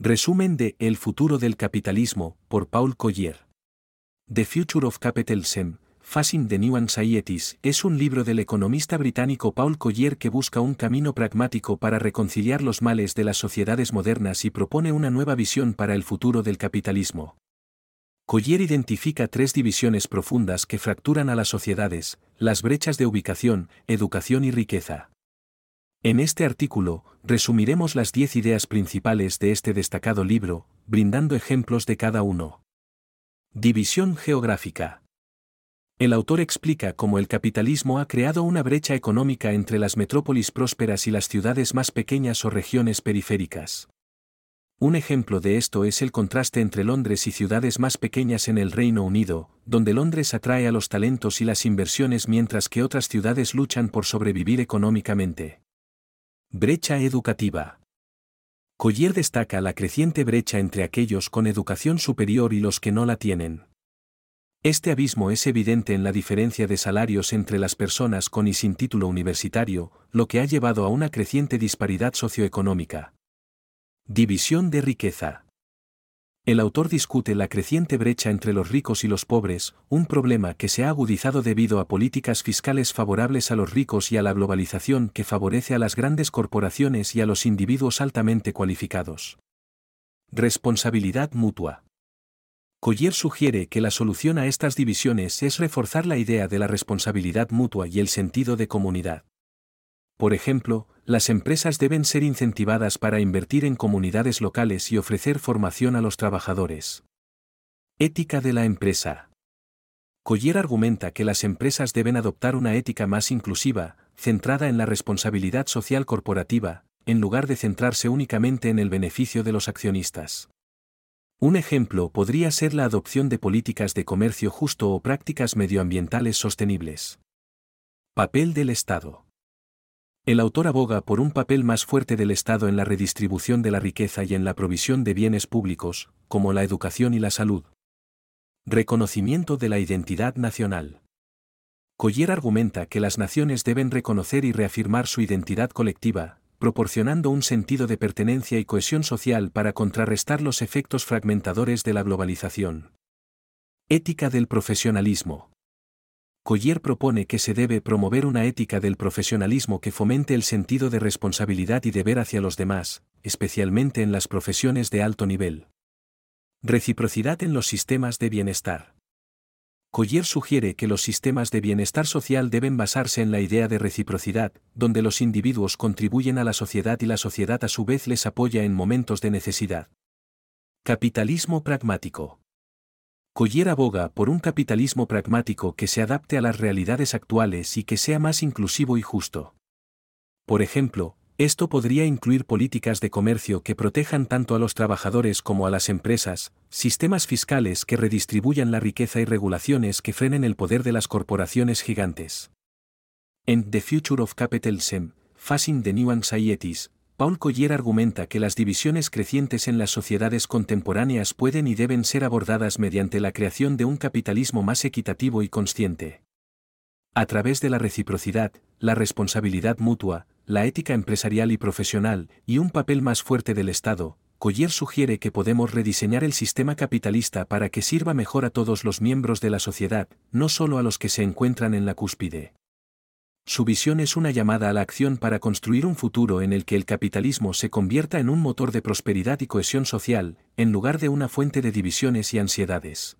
Resumen de El futuro del capitalismo, por Paul Collier. The Future of Capitalism, Facing the New Anxieties es un libro del economista británico Paul Collier que busca un camino pragmático para reconciliar los males de las sociedades modernas y propone una nueva visión para el futuro del capitalismo. Collier identifica tres divisiones profundas que fracturan a las sociedades, las brechas de ubicación, educación y riqueza. En este artículo, resumiremos las diez ideas principales de este destacado libro, brindando ejemplos de cada uno. División geográfica. El autor explica cómo el capitalismo ha creado una brecha económica entre las metrópolis prósperas y las ciudades más pequeñas o regiones periféricas. Un ejemplo de esto es el contraste entre Londres y ciudades más pequeñas en el Reino Unido, donde Londres atrae a los talentos y las inversiones mientras que otras ciudades luchan por sobrevivir económicamente. Brecha educativa. Collier destaca la creciente brecha entre aquellos con educación superior y los que no la tienen. Este abismo es evidente en la diferencia de salarios entre las personas con y sin título universitario, lo que ha llevado a una creciente disparidad socioeconómica. División de riqueza. El autor discute la creciente brecha entre los ricos y los pobres, un problema que se ha agudizado debido a políticas fiscales favorables a los ricos y a la globalización que favorece a las grandes corporaciones y a los individuos altamente cualificados. Responsabilidad mutua. Collier sugiere que la solución a estas divisiones es reforzar la idea de la responsabilidad mutua y el sentido de comunidad. Por ejemplo, las empresas deben ser incentivadas para invertir en comunidades locales y ofrecer formación a los trabajadores. Ética de la empresa. Collier argumenta que las empresas deben adoptar una ética más inclusiva, centrada en la responsabilidad social corporativa, en lugar de centrarse únicamente en el beneficio de los accionistas. Un ejemplo podría ser la adopción de políticas de comercio justo o prácticas medioambientales sostenibles. Papel del Estado. El autor aboga por un papel más fuerte del Estado en la redistribución de la riqueza y en la provisión de bienes públicos, como la educación y la salud. Reconocimiento de la identidad nacional. Collier argumenta que las naciones deben reconocer y reafirmar su identidad colectiva, proporcionando un sentido de pertenencia y cohesión social para contrarrestar los efectos fragmentadores de la globalización. Ética del profesionalismo. Collier propone que se debe promover una ética del profesionalismo que fomente el sentido de responsabilidad y deber hacia los demás, especialmente en las profesiones de alto nivel. Reciprocidad en los sistemas de bienestar. Collier sugiere que los sistemas de bienestar social deben basarse en la idea de reciprocidad, donde los individuos contribuyen a la sociedad y la sociedad a su vez les apoya en momentos de necesidad. Capitalismo pragmático. Collier aboga por un capitalismo pragmático que se adapte a las realidades actuales y que sea más inclusivo y justo. Por ejemplo, esto podría incluir políticas de comercio que protejan tanto a los trabajadores como a las empresas, sistemas fiscales que redistribuyan la riqueza y regulaciones que frenen el poder de las corporaciones gigantes. En The Future of Capitalism, Facing the New Anxieties, Paul Collier argumenta que las divisiones crecientes en las sociedades contemporáneas pueden y deben ser abordadas mediante la creación de un capitalismo más equitativo y consciente. A través de la reciprocidad, la responsabilidad mutua, la ética empresarial y profesional, y un papel más fuerte del Estado, Collier sugiere que podemos rediseñar el sistema capitalista para que sirva mejor a todos los miembros de la sociedad, no solo a los que se encuentran en la cúspide. Su visión es una llamada a la acción para construir un futuro en el que el capitalismo se convierta en un motor de prosperidad y cohesión social, en lugar de una fuente de divisiones y ansiedades.